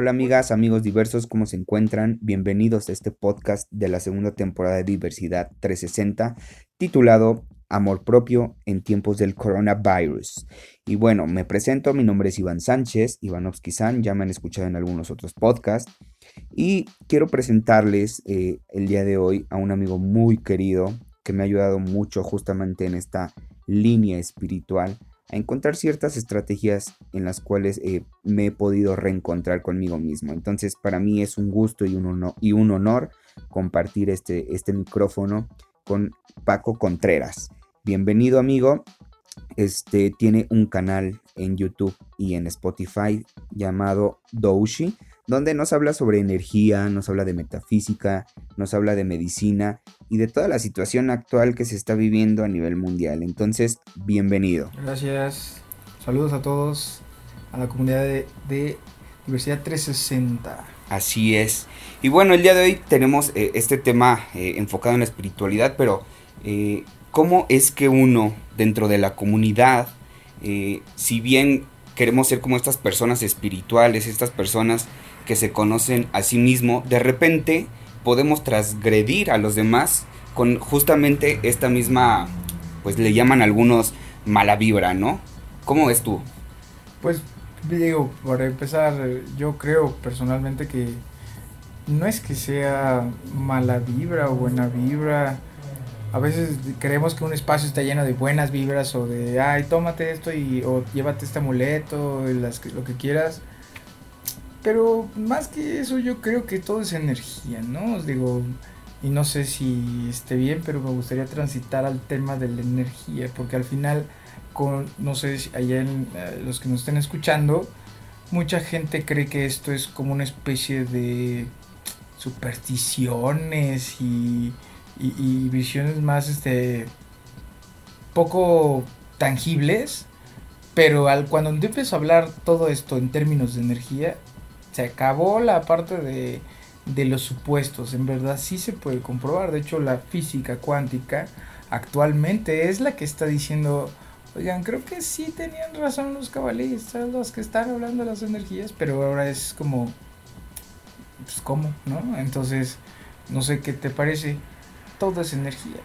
Hola amigas, amigos diversos, ¿cómo se encuentran? Bienvenidos a este podcast de la segunda temporada de Diversidad 360 titulado Amor propio en tiempos del coronavirus. Y bueno, me presento, mi nombre es Iván Sánchez, Ivanovsky San, ya me han escuchado en algunos otros podcasts. Y quiero presentarles eh, el día de hoy a un amigo muy querido que me ha ayudado mucho justamente en esta línea espiritual a encontrar ciertas estrategias en las cuales eh, me he podido reencontrar conmigo mismo. Entonces para mí es un gusto y un honor, compartir este, este micrófono con Paco Contreras. Bienvenido amigo. Este tiene un canal en YouTube y en Spotify llamado Doushi, donde nos habla sobre energía, nos habla de metafísica, nos habla de medicina y de toda la situación actual que se está viviendo a nivel mundial. Entonces, bienvenido. Gracias. Saludos a todos, a la comunidad de, Diversidad 360. Así es. Y bueno, el día de hoy tenemos eh, este tema eh, enfocado en la espiritualidad, pero eh, ¿cómo es que uno dentro de la comunidad, si bien queremos ser como estas personas espirituales, estas personas que se conocen a sí mismo, de repente podemos transgredir a los demás con justamente esta misma, pues le llaman algunos mala vibra, ¿no? ¿Cómo ves tú? Pues digo, para empezar, yo creo personalmente que no es que sea mala vibra o buena vibra. A veces creemos que un espacio está lleno de buenas vibras o de, ay, tómate esto y, o llévate este amuleto, lo que quieras. Pero más que eso, yo creo que todo es energía, ¿no? Os digo, y no sé si esté bien, pero me gustaría transitar al tema de la energía, porque al final, con, no sé si allá en, eh, los que nos estén escuchando, mucha gente cree que esto es como una especie de supersticiones y, y, visiones más este poco tangibles pero al cuando empiezo a hablar todo esto en términos de energía se acabó la parte de, los supuestos. En verdad sí se puede comprobar. De hecho, la física cuántica actualmente es la que está diciendo, oigan, creo que sí tenían razón los cabalistas, los que están hablando de las energías, pero ahora es como, pues, ¿cómo? ¿No? Entonces, no sé qué te parece. Todo es energía.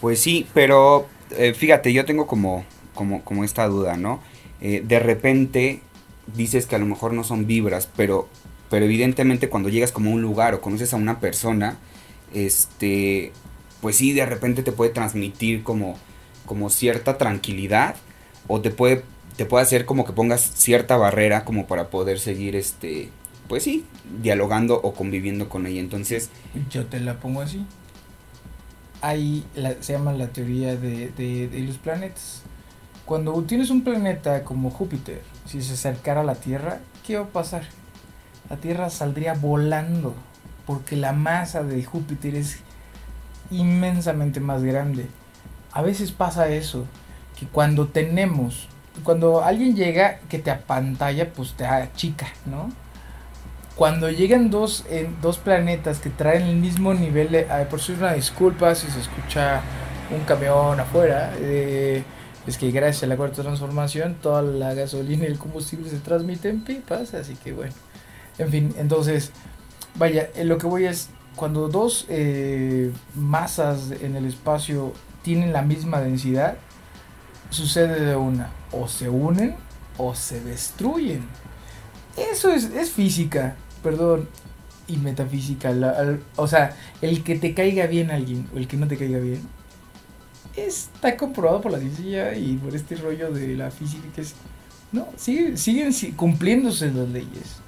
Pues sí, pero eh, fíjate, yo tengo como, como, como esta duda, ¿no? Eh, de repente dices que a lo mejor no son vibras, pero, pero evidentemente cuando llegas como a un lugar o conoces a una persona, este, pues sí, de repente te puede transmitir como, como cierta tranquilidad o te puede, te puede hacer como que pongas cierta barrera como para poder seguir, este, pues sí, dialogando o conviviendo con ella. Entonces... Yo te la pongo así. Ahí se llama la teoría de, de los planetas. Cuando tienes un planeta como Júpiter, si se acercara a la Tierra, ¿qué va a pasar? La Tierra saldría volando, porque la masa de Júpiter es inmensamente más grande. A veces pasa eso, que cuando tenemos, cuando alguien llega que te apantalla, pues te achica, ¿no? Cuando llegan dos, dos planetas que traen el mismo nivel de... por si una disculpa si se escucha un camión afuera. Eh, es que gracias a la cuarta transformación toda la gasolina y el combustible se transmiten pipas, así que bueno. En fin, entonces, vaya, lo que voy es, cuando dos eh, masas en el espacio tienen la misma densidad, sucede de una, o se unen o se destruyen. Eso es, es física, perdón, y metafísica. o sea, el que te caiga bien alguien o el que no te caiga bien está comprobado por la ciencia y por este rollo de la física que es, no, siguen, siguen cumpliéndose las leyes.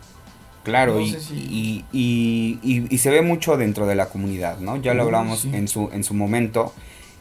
Claro, y, y, y, se ve mucho dentro de la comunidad, ¿no? Ya lo hablamos en, su, en su momento,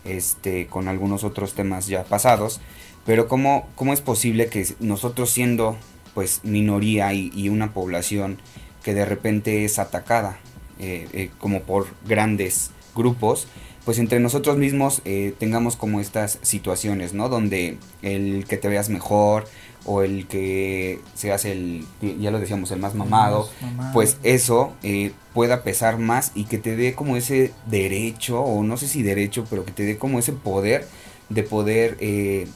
este, con algunos otros temas ya pasados, pero ¿cómo, cómo es posible que nosotros siendo pues minoría y, una población que de repente es atacada eh, eh, como por grandes grupos, pues entre nosotros mismos eh, tengamos como estas situaciones, ¿no? Donde el que te veas mejor o el que seas el, ya lo decíamos, el más mamado, pues eso eh, pueda pesar más y que te dé como ese derecho, o no sé si derecho, pero que te dé como ese poder de poder, eh,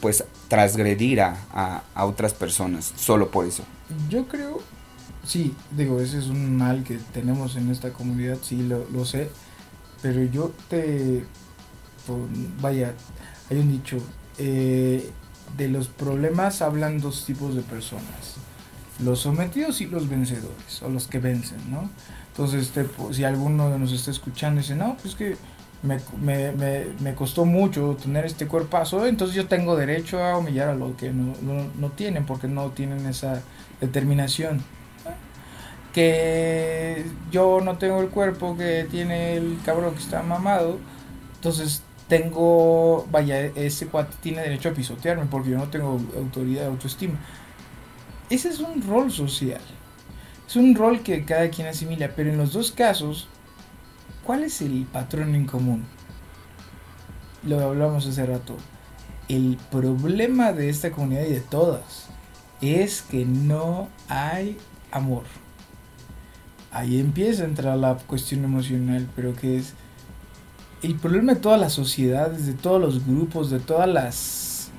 pues transgredir a, otras personas, solo por eso. Yo creo, sí, digo, ese es un mal que tenemos en esta comunidad, sí, lo, lo sé, pero yo te, vaya, hay un dicho, eh, de los problemas hablan dos tipos de personas, los sometidos y los vencedores, o los que vencen, ¿no? Entonces, este, si alguno nos está escuchando y dice, no, pues que me, me, me, me, costó mucho tener este cuerpazo, entonces yo tengo derecho a humillar a los que no, no, no tienen, porque no tienen esa determinación. Que yo no tengo el cuerpo que tiene el cabrón que está mamado, entonces tengo, vaya, ese cuate tiene derecho a pisotearme porque yo no tengo autoridad, autoestima. Ese es un rol social. Es un rol que cada quien asimila, pero en los dos casos, ¿cuál es el patrón en común? Lo hablamos hace rato. El problema de esta comunidad y de todas es que no hay amor. Ahí empieza a entrar la cuestión emocional, pero que es el problema de todas las sociedades, de todos los grupos, de todas las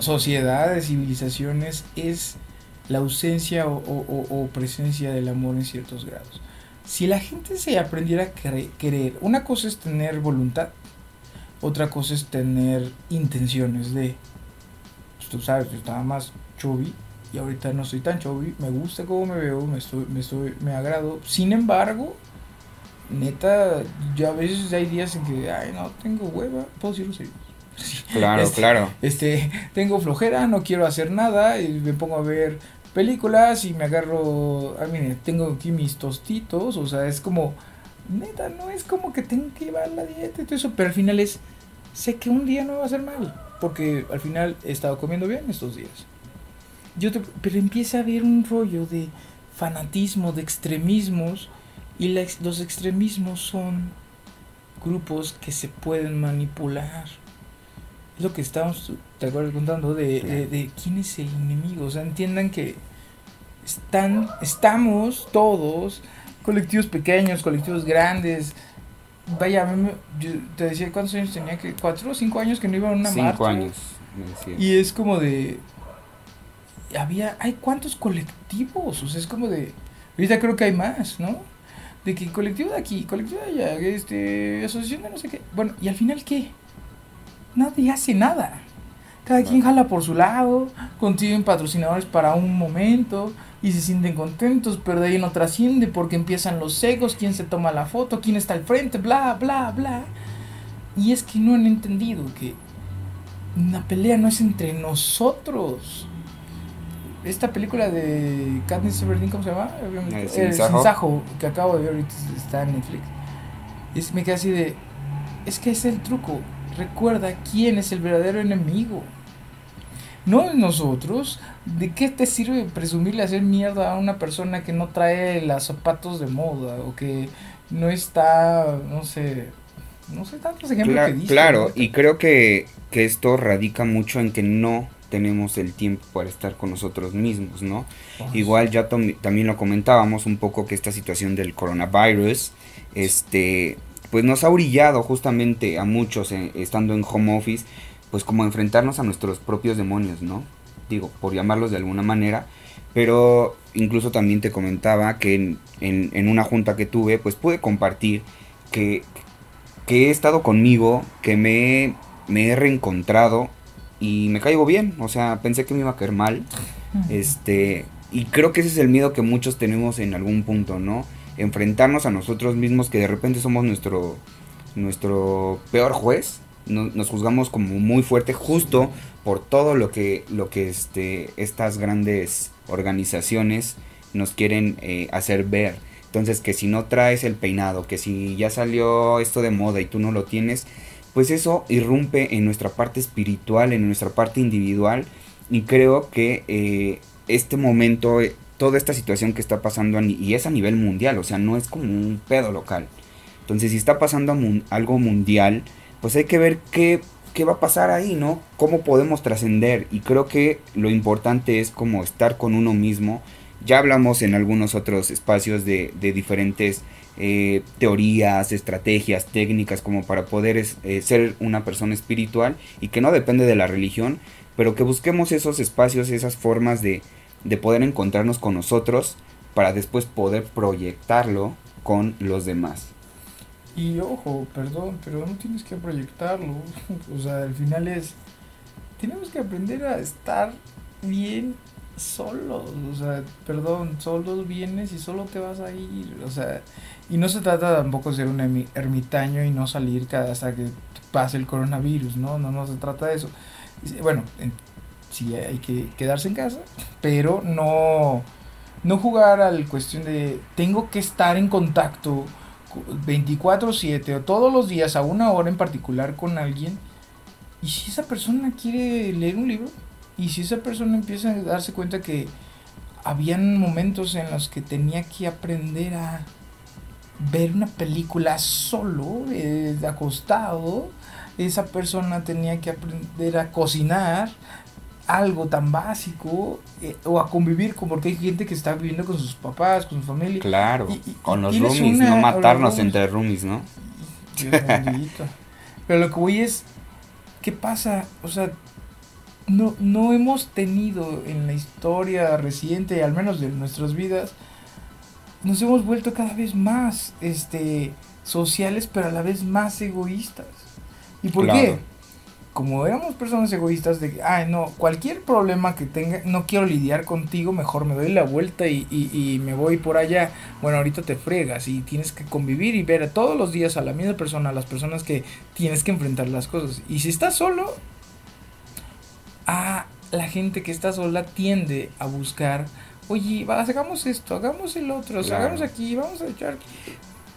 sociedades, civilizaciones, es la ausencia o, presencia del amor en ciertos grados. Si la gente se aprendiera a querer, una cosa es tener voluntad, otra cosa es tener intenciones de, pues, tú sabes, yo estaba más chubby y ahorita no soy tan chubby, me gusta cómo me veo, me estoy, me estoy, me agrado. Sin embargo, neta, yo a veces hay días en que, ay, no, tengo hueva, puedo decirlo serio. Claro, este, claro. Este, tengo flojera, no quiero hacer nada y me pongo a ver películas y me agarro, a mí tengo aquí mis tostitos, o sea, es como, neta, no es como que tengo que llevar la dieta y todo eso, pero al final es, sé que un día no va a ser mal, porque al final he estado comiendo bien estos días. Yo pero empieza a haber un rollo de fanatismo, de extremismos, y los extremismos son grupos que se pueden manipular. Es lo que estábamos, te acuerdas contando, de, de, quién es el enemigo. O sea, entiendan que están, estamos todos, colectivos pequeños, colectivos grandes. Vaya, yo te decía cuántos años tenía, que cuatro o cinco años que no iba a una cinco años, Y es como de, había, hay cuántos colectivos, o sea, es como de, ahorita creo que hay más, ¿no? De que colectivo de aquí, colectivo de allá, este, asociación de no sé qué. Bueno, ¿y al final qué? Nadie hace nada. Cada quien jala por su lado, consiguen patrocinadores para un momento y se sienten contentos, pero de ahí no trasciende porque empiezan los egos, quién se toma la foto, quién está al frente, bla, bla, bla. Y es que no han entendido que una pelea no es entre nosotros esta película de Katniss Everdeen, ¿cómo se llama? El Sinsajo, que acabo de ver ahorita está en Netflix. Y me queda así de, es que es el truco. Recuerda quién es el verdadero enemigo. No nosotros. ¿De qué te sirve presumirle hacer mierda a una persona que no trae los zapatos de moda o que no está, no sé, no sé tantos ejemplos que dice, Claro, y creo que, que esto radica mucho en que no tenemos el tiempo para estar con nosotros mismos, ¿no? Igual ya también lo comentábamos un poco que esta situación del coronavirus, este, pues nos ha brillado justamente a muchos eh, estando en home office, pues como enfrentarnos a nuestros propios demonios, ¿no? Digo, por llamarlos de alguna manera, pero incluso también te comentaba que en, en, una junta que tuve, pues pude compartir que, que he estado conmigo, que me, me he reencontrado y me caigo bien, o sea, pensé que me iba a caer mal. Este, y creo que ese es el miedo que muchos tenemos en algún punto, ¿no? Enfrentarnos a nosotros mismos que de repente somos nuestro nuestro peor juez, nos juzgamos como muy fuerte justo por todo lo que lo que este estas grandes organizaciones nos quieren eh, hacer ver. Entonces, que si no traes el peinado, que si ya salió esto de moda y tú no lo tienes, pues eso irrumpe en nuestra parte espiritual, en nuestra parte individual y creo que eh, este momento, eh, toda esta situación que está pasando y es a nivel mundial, o sea, no es como un pedo local. Entonces, si está pasando algo mundial, pues hay que ver qué, qué va a pasar ahí, ¿no? Cómo podemos trascender y creo que lo importante es como estar con uno mismo Ya hablamos en algunos otros espacios de, de diferentes eh, teorías, estrategias, técnicas como para poder eh, ser una persona espiritual y que no depende de la religión, pero que busquemos esos espacios, esas formas de, de poder encontrarnos con nosotros para después poder proyectarlo con los demás. Y ojo, perdón, pero no tienes que proyectarlo. O sea, al final es. Tenemos que aprender a estar bien solos. O sea, perdón, solos vienes y solo te vas a ir. O sea, y no se trata tampoco de ser un ermitaño y no salir cada hasta que pase el coronavirus, ¿no? No, no se trata de eso. Bueno, sí hay que quedarse en casa, pero no, no jugar al cuestión de tengo que estar en contacto 24/7 o todos los días a una hora en particular con alguien. Y si esa persona quiere leer un libro, y si esa persona empieza a darse cuenta que habían momentos en los que tenía que aprender a ver una película solo, eh, acostado, esa persona tenía que aprender a cocinar algo tan básico eh, o a convivir con, porque hay gente que está viviendo con sus papás, con su familia. Claro, con los roomies, no matarnos entre roomies, ¿no? Pero lo que voy es, ¿qué pasa? O sea, no, no hemos tenido en la historia reciente, al menos de nuestras vidas, nos hemos vuelto cada vez más este, sociales, pero a la vez más egoístas. ¿Y por qué? Como éramos personas egoístas de, ay, no, cualquier problema que tenga, no quiero lidiar contigo, mejor me doy la vuelta y, y, me voy por allá. Bueno, ahorita te fregas y tienes que convivir y ver todos los días a la misma persona, a las personas que tienes que enfrentar las cosas. Y si estás solo, a la gente que está sola tiende a buscar oye, hagamos esto, hagamos el otro, hagamos aquí, vamos a echar.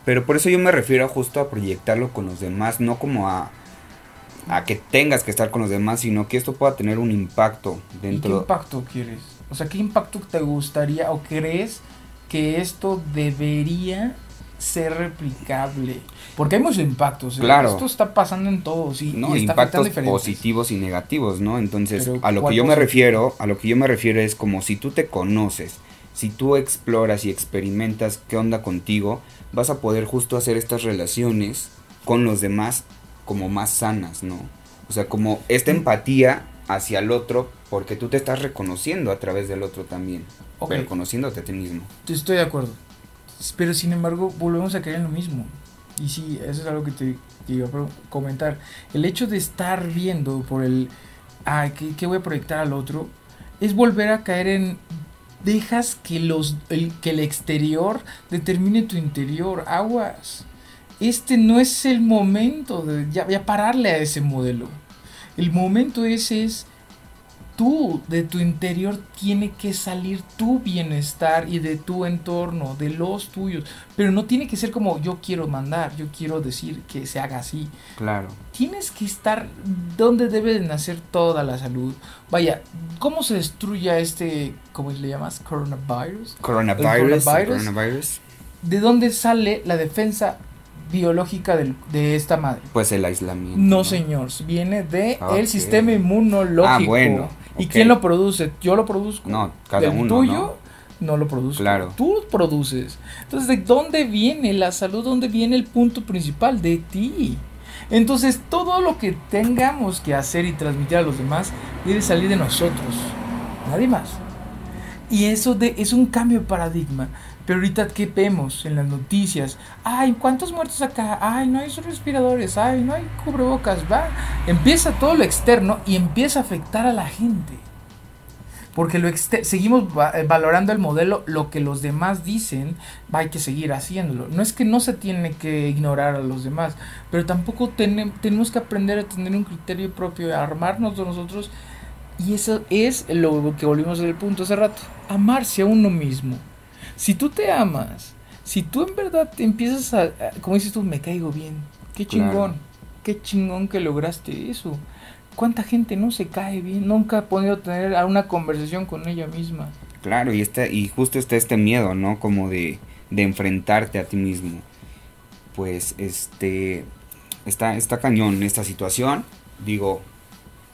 Pero por eso yo me refiero justo a proyectarlo con los demás, no como a, a que tengas que estar con los demás, sino que esto pueda tener un impacto dentro. ¿Y ¿Qué impacto quieres? O sea, ¿qué impacto te gustaría o crees que esto debería ser replicable. Porque hay muchos impactos. ¿eh? Claro. Esto está pasando en todos. Y, no, impactos positivos y negativos, ¿no? Entonces, a lo que yo me refiero, a lo que yo me refiero es como si tú te conoces, si tú exploras y experimentas qué onda contigo, vas a poder justo hacer estas relaciones con los demás como más sanas, ¿no? O sea, como esta empatía hacia el otro, porque tú te estás reconociendo a través del otro también, pero conociéndote a ti mismo. Estoy de acuerdo. Pero sin embargo, volvemos a caer en lo mismo. Y sí, eso es algo que te, iba a comentar. El hecho de estar viendo por el, ah, ¿qué, voy a proyectar al otro? Es volver a caer en, dejas que, los, el, que el exterior determine tu interior, aguas. Este no es el momento de ya, ya pararle a ese modelo. El momento ese es tú, de tu interior, tiene que salir tu bienestar y de tu entorno, de los tuyos. Pero no tiene que ser como yo quiero mandar, yo quiero decir que se haga así. Claro. Tienes que estar donde debe de nacer toda la salud. Vaya, ¿cómo se destruye este, cómo le llamas? Coronavirus. Coronavirus. coronavirus. ¿De dónde sale la defensa biológica de esta madre? Pues el aislamiento. No, señor, viene de el sistema inmunológico. Ah, bueno. ¿Y quién lo produce? Yo lo produzco. No, cada uno. tuyo ¿no? lo produzco. Claro. Tú produces. Entonces, ¿de dónde viene la salud? ¿Dónde viene el punto principal? De ti. Entonces, todo lo que tengamos que hacer y transmitir a los demás debe salir de nosotros. Nadie más. Y eso de, es un cambio de paradigma. Pero ahorita, ¿qué vemos en las noticias? Ay, ¿cuántos muertos acá? Ay, no hay respiradores. Ay, no hay cubrebocas. Va. Empieza todo lo externo y empieza a afectar a la gente. Porque lo seguimos eh, valorando el modelo, lo que los demás dicen, hay que seguir haciéndolo. No es que no se tiene que ignorar a los demás, pero tampoco tenemos que aprender a tener un criterio propio, a armarnos de nosotros. Y eso es lo que volvimos al punto hace rato, amarse a uno mismo. Si tú te amas, si tú en verdad te empiezas a, como dices tú, me caigo bien, qué chingón, qué chingón que lograste eso. ¿Cuánta gente no se cae bien? Nunca ha podido tener una conversación con ella misma. Claro, y, está, y justo está este miedo, ¿no? Como de, de enfrentarte a ti mismo. Pues, este, está, está cañón esta situación. Digo,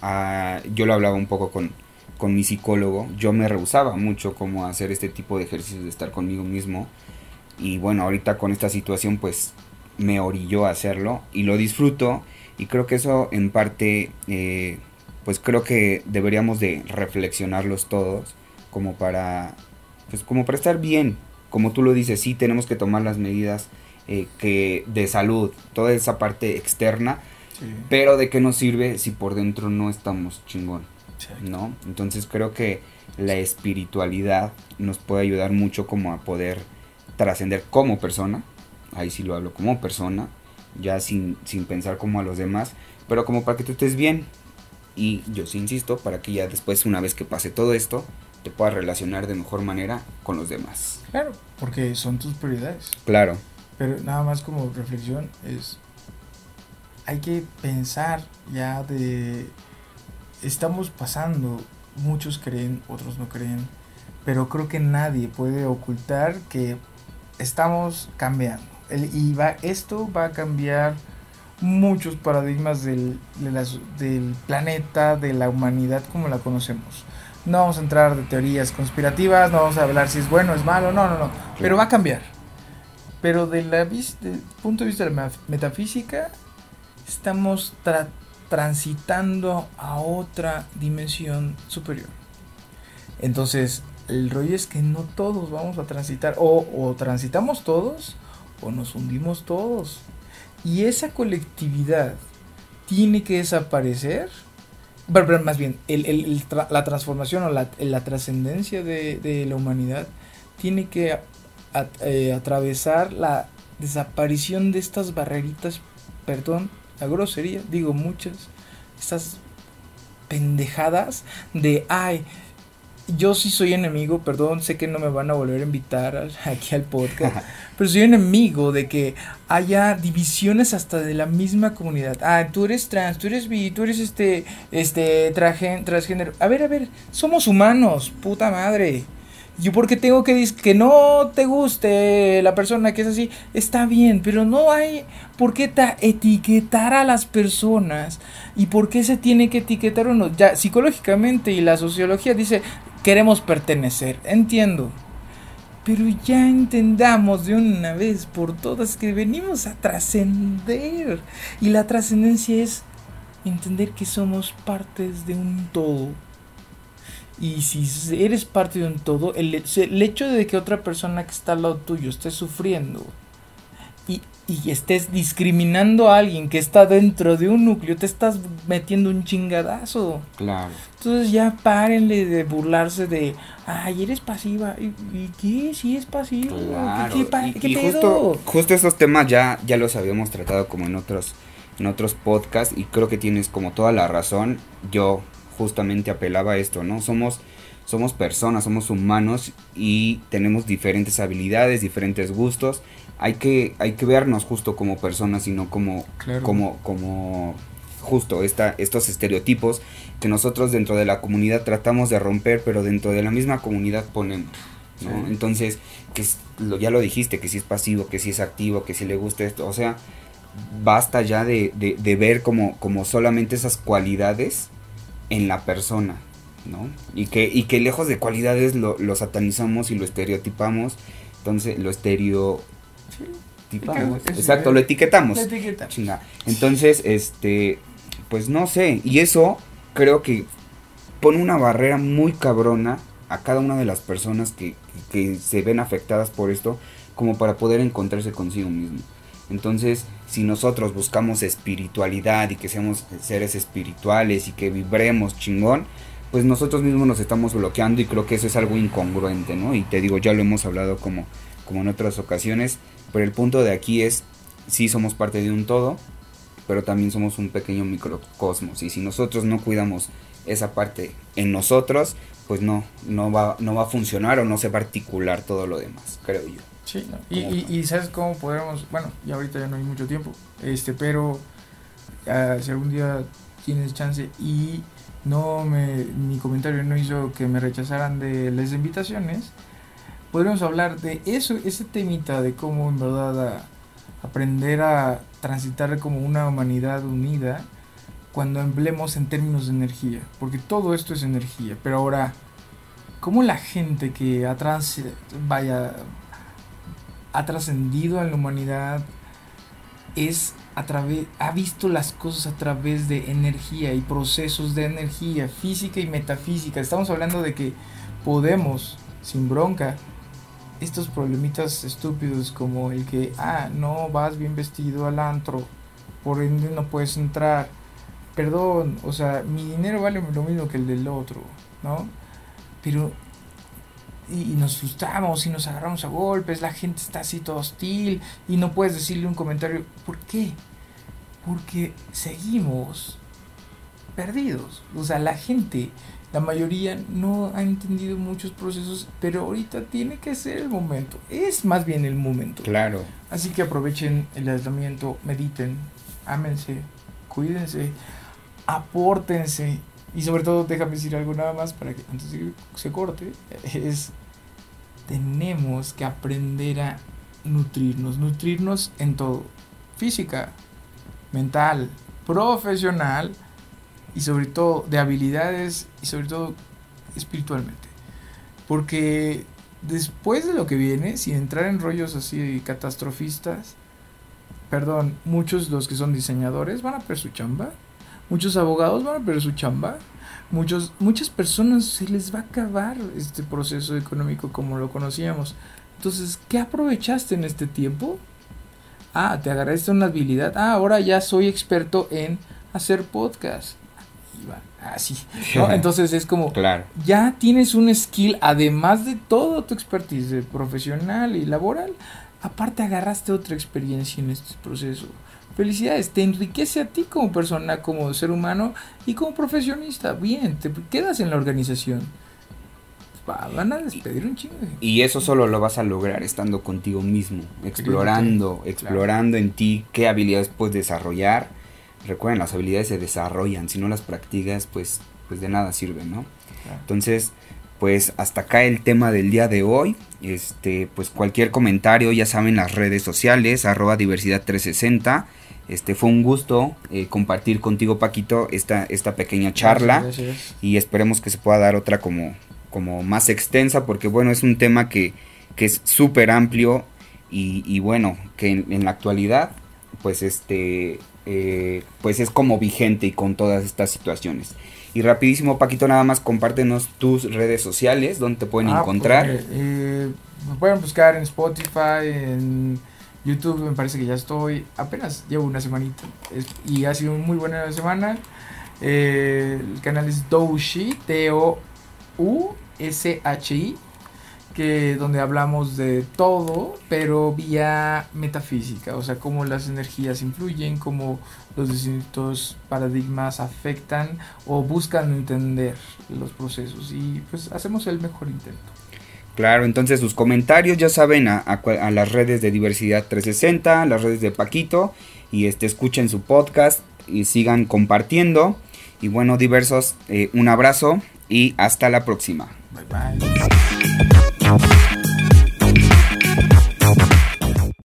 ah, yo lo hablaba un poco con, con mi psicólogo, yo me rehusaba mucho como a hacer este tipo de ejercicios de estar conmigo mismo. Y bueno, ahorita con esta situación pues me orilló a hacerlo y lo disfruto. Y creo que eso en parte, eh, pues creo que deberíamos de reflexionarlos todos como para, pues como para estar bien. Como tú lo dices, sí tenemos que tomar las medidas eh, que de salud, toda esa parte externa, pero de qué nos sirve si por dentro no estamos chingón. ¿No? Entonces creo que la espiritualidad nos puede ayudar mucho como a poder trascender como persona, ahí sí lo hablo como persona, ya sin, sin pensar como a los demás, pero como para que tú estés bien. Y yo sí insisto, para que ya después, una vez que pase todo esto, te puedas relacionar de mejor manera con los demás. Claro, porque son tus prioridades. Claro. Pero nada más como reflexión es, hay que pensar ya de estamos pasando, muchos creen, otros no creen, pero creo que nadie puede ocultar que estamos cambiando. El, y va, esto va a cambiar muchos paradigmas del, del planeta, de la humanidad como la conocemos. No vamos a entrar de teorías conspirativas, no vamos a hablar si es bueno o es malo, no, no, no, pero va a cambiar. Pero de la, del punto de vista de la metafísica, estamos tratando transitando a otra dimensión superior. Entonces, el rollo es que no todos vamos a transitar, o, transitamos todos, o nos hundimos todos. Y esa colectividad tiene que desaparecer, más bien, la transformación o la, trascendencia de, la humanidad tiene que eh, atravesar la desaparición de estas barreritas, perdón, la grosería, digo muchas, estas pendejadas de, ay, yo sí soy enemigo, perdón, sé que no me van a volver a invitar aquí al podcast, pero soy enemigo de que haya divisiones hasta de la misma comunidad. Ah, tú eres trans, tú eres bi, tú eres este, este, transgénero. A ver, a ver, somos humanos, puta madre. Yo porque tengo que decir que no te guste la persona que es así, está bien, pero no hay por qué etiquetar a las personas y por qué se tiene que etiquetar uno. Ya psicológicamente y la sociología dice queremos pertenecer, entiendo. Pero ya entendamos de una vez por todas que venimos a trascender. Y la trascendencia es entender que somos partes de un todo y si eres parte de un todo, el, hecho de que otra persona que está al lado tuyo esté sufriendo y, y, estés discriminando a alguien que está dentro de un núcleo, te estás metiendo un chingadazo. Claro. Entonces ya párenle de burlarse de, ay, eres pasiva. ¿Y, qué? Si es pasivo. Claro. y, justo, justo esos temas ya, ya los habíamos tratado como en otros, en otros podcasts y creo que tienes como toda la razón. Yo justamente apelaba a esto, ¿no? Somos, somos personas, somos humanos y tenemos diferentes habilidades, diferentes gustos. Hay que, hay que vernos justo como personas y no como, como, como justo esta, estos estereotipos que nosotros dentro de la comunidad tratamos de romper, pero dentro de la misma comunidad ponemos. ¿no? Entonces, que lo, ya lo dijiste, que si es pasivo, que si es activo, que si le gusta esto, o sea, basta ya de, de, ver como, como solamente esas cualidades en la persona, ¿no? Y que, y que lejos de cualidades lo, satanizamos y lo estereotipamos, entonces lo estereotipamos. Exacto, lo etiquetamos. Entonces, este, pues no sé, y eso creo que pone una barrera muy cabrona a cada una de las personas que, que se ven afectadas por esto, como para poder encontrarse consigo mismo. Entonces, si nosotros buscamos espiritualidad y que seamos seres espirituales y que vibremos chingón, pues nosotros mismos nos estamos bloqueando y creo que eso es algo incongruente, ¿no? Y te digo, ya lo hemos hablado como, como en otras ocasiones, pero el punto de aquí es, sí somos parte de un todo, pero también somos un pequeño microcosmos y si nosotros no cuidamos esa parte en nosotros, pues no, no va, no va a funcionar o no se va a articular todo lo demás, creo yo. Sí, y, y, sabes cómo podemos, bueno, y ahorita ya no hay mucho tiempo, este, pero uh, si algún día tienes chance y no me, mi comentario no hizo que me rechazaran de las invitaciones, podríamos hablar de eso, ese temita de cómo en verdad aprender a transitar como una humanidad unida cuando emblemos en términos de energía, porque todo esto es energía, pero ahora, ¿cómo la gente que ha, trans, vaya, ha trascendido en la humanidad es a través, ha visto las cosas a través de energía y procesos de energía, física y metafísica? Estamos hablando de que podemos, sin bronca, estos problemitas estúpidos como el que, ah, no vas bien vestido al antro, por ende no puedes entrar, perdón, o sea, mi dinero vale lo mismo que el del otro, ¿no? Pero, y, nos frustramos y nos agarramos a golpes, la gente está así todo hostil y no puedes decirle un comentario. ¿Por qué? Porque seguimos perdidos. O sea, la gente, la mayoría no ha entendido muchos procesos, pero ahorita tiene que ser el momento. Es más bien el momento. Claro. Así que aprovechen el aislamiento, mediten, ámense, cuídense apórtense. Y sobre todo, déjame decir algo nada más para que antes de que se corte, es tenemos que aprender a nutrirnos, nutrirnos en todo, física, mental, profesional y sobre todo de habilidades y sobre todo espiritualmente. Porque después de lo que viene, sin entrar en rollos así catastrofistas, perdón, muchos de los que son diseñadores van a perder su chamba, Muchos abogados van a perder su chamba. Muchos, muchas personas se les va a acabar este proceso económico como lo conocíamos. Entonces, ¿qué aprovechaste en este tiempo? Ah, te agarraste una habilidad. Ah, ahora ya soy experto en hacer podcast. Así. Entonces es como, claro. ya tienes un skill, además de todo tu expertise profesional y laboral, aparte agarraste otra experiencia en este proceso felicidades, te enriquece a ti como persona, como ser humano y como profesionista. Bien, te quedas en la organización. Van a despedir un chingo. Y eso solo lo vas a lograr estando contigo mismo, explorando, explorando en ti qué habilidades puedes desarrollar. Recuerden, las habilidades se desarrollan, si no las practicas, pues, pues de nada sirven, ¿no? Entonces, pues hasta acá el tema del día de hoy. Este, pues cualquier comentario, ya saben, las redes sociales, arroba diversidad 360. Este, fue un gusto eh, compartir contigo, Paquito, esta, esta pequeña charla. Y esperemos que se pueda dar otra como, como más extensa, porque bueno, es un tema que, que es súper amplio y, bueno, que en, la actualidad, pues este, eh, pues es como vigente y con todas estas situaciones. Y rapidísimo, Paquito, nada más compártenos tus redes sociales, donde te pueden ah, encontrar. Pues, eh, me pueden buscar en Spotify, en YouTube me parece que ya estoy, apenas llevo una semanita y ha sido muy buena semana. Eh, el canal es Doushi, T-O-U-S-H-I, que donde hablamos de todo, pero vía metafísica, o sea, cómo las energías influyen, cómo los distintos paradigmas afectan o buscan entender los procesos y pues hacemos el mejor intento. Claro, entonces sus comentarios ya saben a, las redes de Diversidad 360, las redes de Paquito, y este, escuchen su podcast y sigan compartiendo. Y bueno, diversos, eh, un abrazo y hasta la próxima. Bye bye.